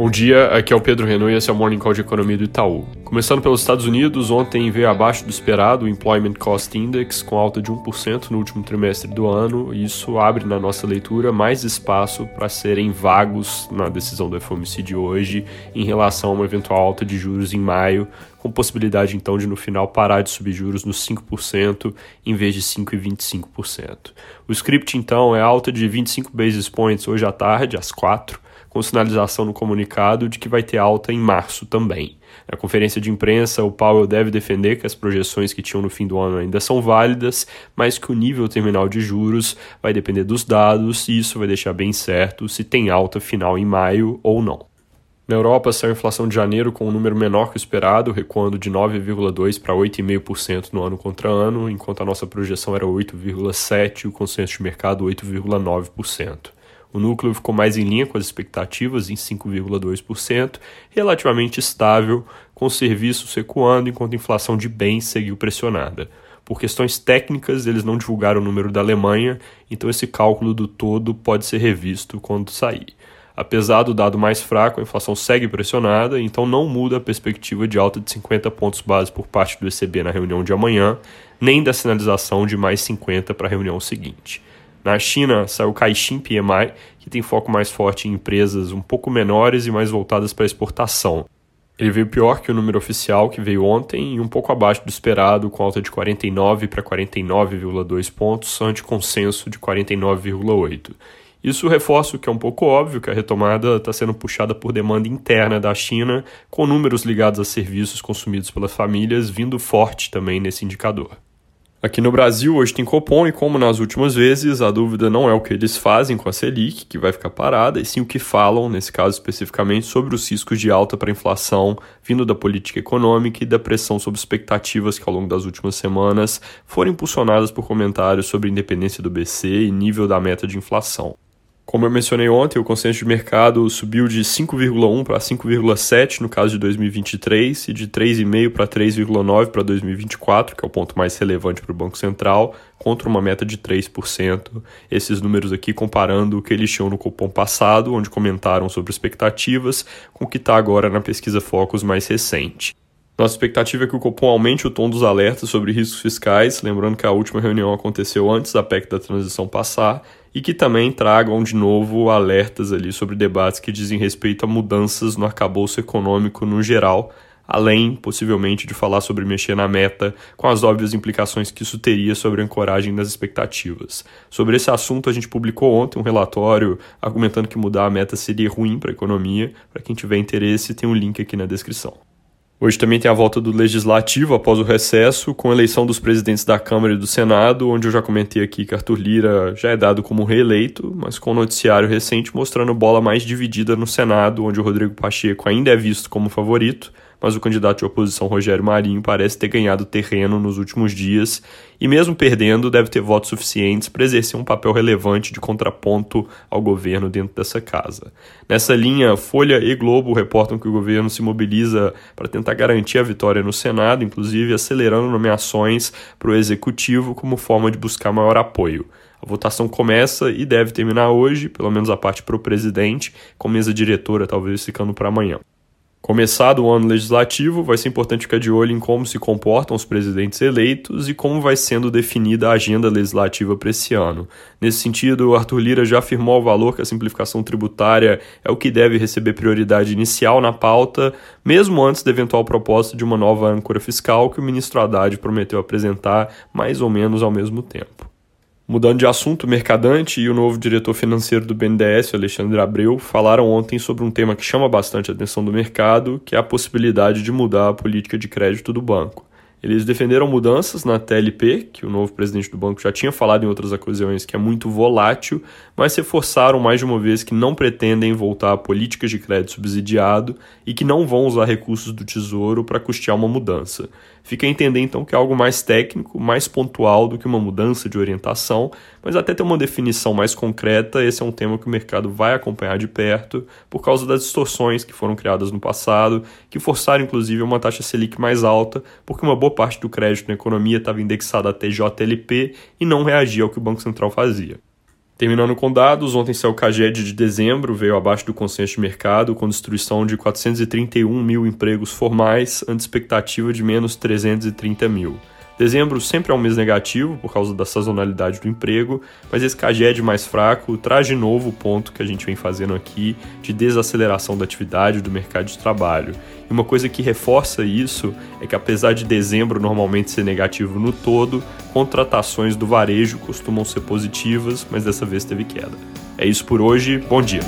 Bom dia, aqui é o Pedro Renault e esse é o Morning Call de Economia do Itaú. Começando pelos Estados Unidos, ontem veio abaixo do esperado o Employment Cost Index, com alta de 1% no último trimestre do ano, e isso abre na nossa leitura mais espaço para serem vagos na decisão do FOMC de hoje em relação a uma eventual alta de juros em maio, com possibilidade então de no final parar de subir juros nos 5% em vez de 5,25%. O script então é alta de 25 basis points hoje à tarde, às 4 com sinalização no comunicado de que vai ter alta em março também. Na conferência de imprensa, o Powell deve defender que as projeções que tinham no fim do ano ainda são válidas, mas que o nível terminal de juros vai depender dos dados e isso vai deixar bem certo se tem alta final em maio ou não. Na Europa, saiu a inflação de janeiro com um número menor que o esperado, recuando de 9,2% para 8,5% no ano contra ano, enquanto a nossa projeção era 8,7% e o consenso de mercado 8,9%. O núcleo ficou mais em linha com as expectativas, em 5,2%, relativamente estável, com serviços recuando enquanto a inflação de bens seguiu pressionada. Por questões técnicas, eles não divulgaram o número da Alemanha, então esse cálculo do todo pode ser revisto quando sair. Apesar do dado mais fraco, a inflação segue pressionada, então não muda a perspectiva de alta de 50 pontos base por parte do ECB na reunião de amanhã, nem da sinalização de mais 50 para a reunião seguinte. Na China, saiu o Caixin PMI, que tem foco mais forte em empresas um pouco menores e mais voltadas para exportação. Ele veio pior que o número oficial, que veio ontem, e um pouco abaixo do esperado, com alta de 49 para 49,2 pontos, ante consenso de 49,8. Isso reforça o que é um pouco óbvio, que a retomada está sendo puxada por demanda interna da China, com números ligados a serviços consumidos pelas famílias vindo forte também nesse indicador. Aqui no Brasil, hoje tem Copom e, como nas últimas vezes, a dúvida não é o que eles fazem com a Selic, que vai ficar parada, e sim o que falam, nesse caso especificamente, sobre os riscos de alta para a inflação vindo da política econômica e da pressão sobre expectativas que, ao longo das últimas semanas, foram impulsionadas por comentários sobre independência do BC e nível da meta de inflação. Como eu mencionei ontem, o consenso de mercado subiu de 5,1 para 5,7 no caso de 2023 e de 3,5 para 3,9 para 2024, que é o ponto mais relevante para o Banco Central, contra uma meta de 3%. Esses números aqui comparando o que eles tinham no cupom passado, onde comentaram sobre expectativas, com o que está agora na pesquisa Focus mais recente. Nossa expectativa é que o Copom aumente o tom dos alertas sobre riscos fiscais, lembrando que a última reunião aconteceu antes da PEC da transição passar, e que também tragam de novo alertas ali sobre debates que dizem respeito a mudanças no arcabouço econômico no geral, além, possivelmente, de falar sobre mexer na meta, com as óbvias implicações que isso teria sobre a ancoragem das expectativas. Sobre esse assunto, a gente publicou ontem um relatório argumentando que mudar a meta seria ruim para a economia. Para quem tiver interesse, tem um link aqui na descrição. Hoje também tem a volta do Legislativo após o recesso, com a eleição dos presidentes da Câmara e do Senado, onde eu já comentei aqui que Arthur Lira já é dado como reeleito, mas com o um noticiário recente mostrando bola mais dividida no Senado, onde o Rodrigo Pacheco ainda é visto como favorito, mas o candidato de oposição Rogério Marinho parece ter ganhado terreno nos últimos dias e, mesmo perdendo, deve ter votos suficientes para exercer um papel relevante de contraponto ao governo dentro dessa casa. Nessa linha, Folha e Globo reportam que o governo se mobiliza para tentar garantir a vitória no Senado, inclusive acelerando nomeações para o executivo como forma de buscar maior apoio. A votação começa e deve terminar hoje, pelo menos a parte para o presidente, com mesa diretora talvez ficando para amanhã. Começado o ano legislativo, vai ser importante ficar de olho em como se comportam os presidentes eleitos e como vai sendo definida a agenda legislativa para esse ano. Nesse sentido, o Arthur Lira já afirmou o valor que a simplificação tributária é o que deve receber prioridade inicial na pauta, mesmo antes da eventual proposta de uma nova âncora fiscal que o ministro Haddad prometeu apresentar mais ou menos ao mesmo tempo. Mudando de assunto, o Mercadante e o novo diretor financeiro do BNDES, Alexandre Abreu, falaram ontem sobre um tema que chama bastante a atenção do mercado, que é a possibilidade de mudar a política de crédito do banco. Eles defenderam mudanças na TLP, que o novo presidente do banco já tinha falado em outras ocasiões que é muito volátil, mas reforçaram mais de uma vez que não pretendem voltar a políticas de crédito subsidiado e que não vão usar recursos do Tesouro para custear uma mudança. Fica a entender então que é algo mais técnico, mais pontual do que uma mudança de orientação, mas até ter uma definição mais concreta, esse é um tema que o mercado vai acompanhar de perto por causa das distorções que foram criadas no passado, que forçaram inclusive uma taxa Selic mais alta, porque uma boa parte do crédito na economia estava indexada a TJLP e não reagia ao que o Banco Central fazia. Terminando com dados, ontem saiu o CAGED de dezembro, veio abaixo do consenso de mercado, com destruição de 431 mil empregos formais, ante expectativa de menos 330 mil. Dezembro sempre é um mês negativo por causa da sazonalidade do emprego, mas esse CAGED mais fraco traz de novo o ponto que a gente vem fazendo aqui de desaceleração da atividade do mercado de trabalho. E uma coisa que reforça isso é que apesar de dezembro normalmente ser negativo no todo, contratações do varejo costumam ser positivas, mas dessa vez teve queda. É isso por hoje, bom dia!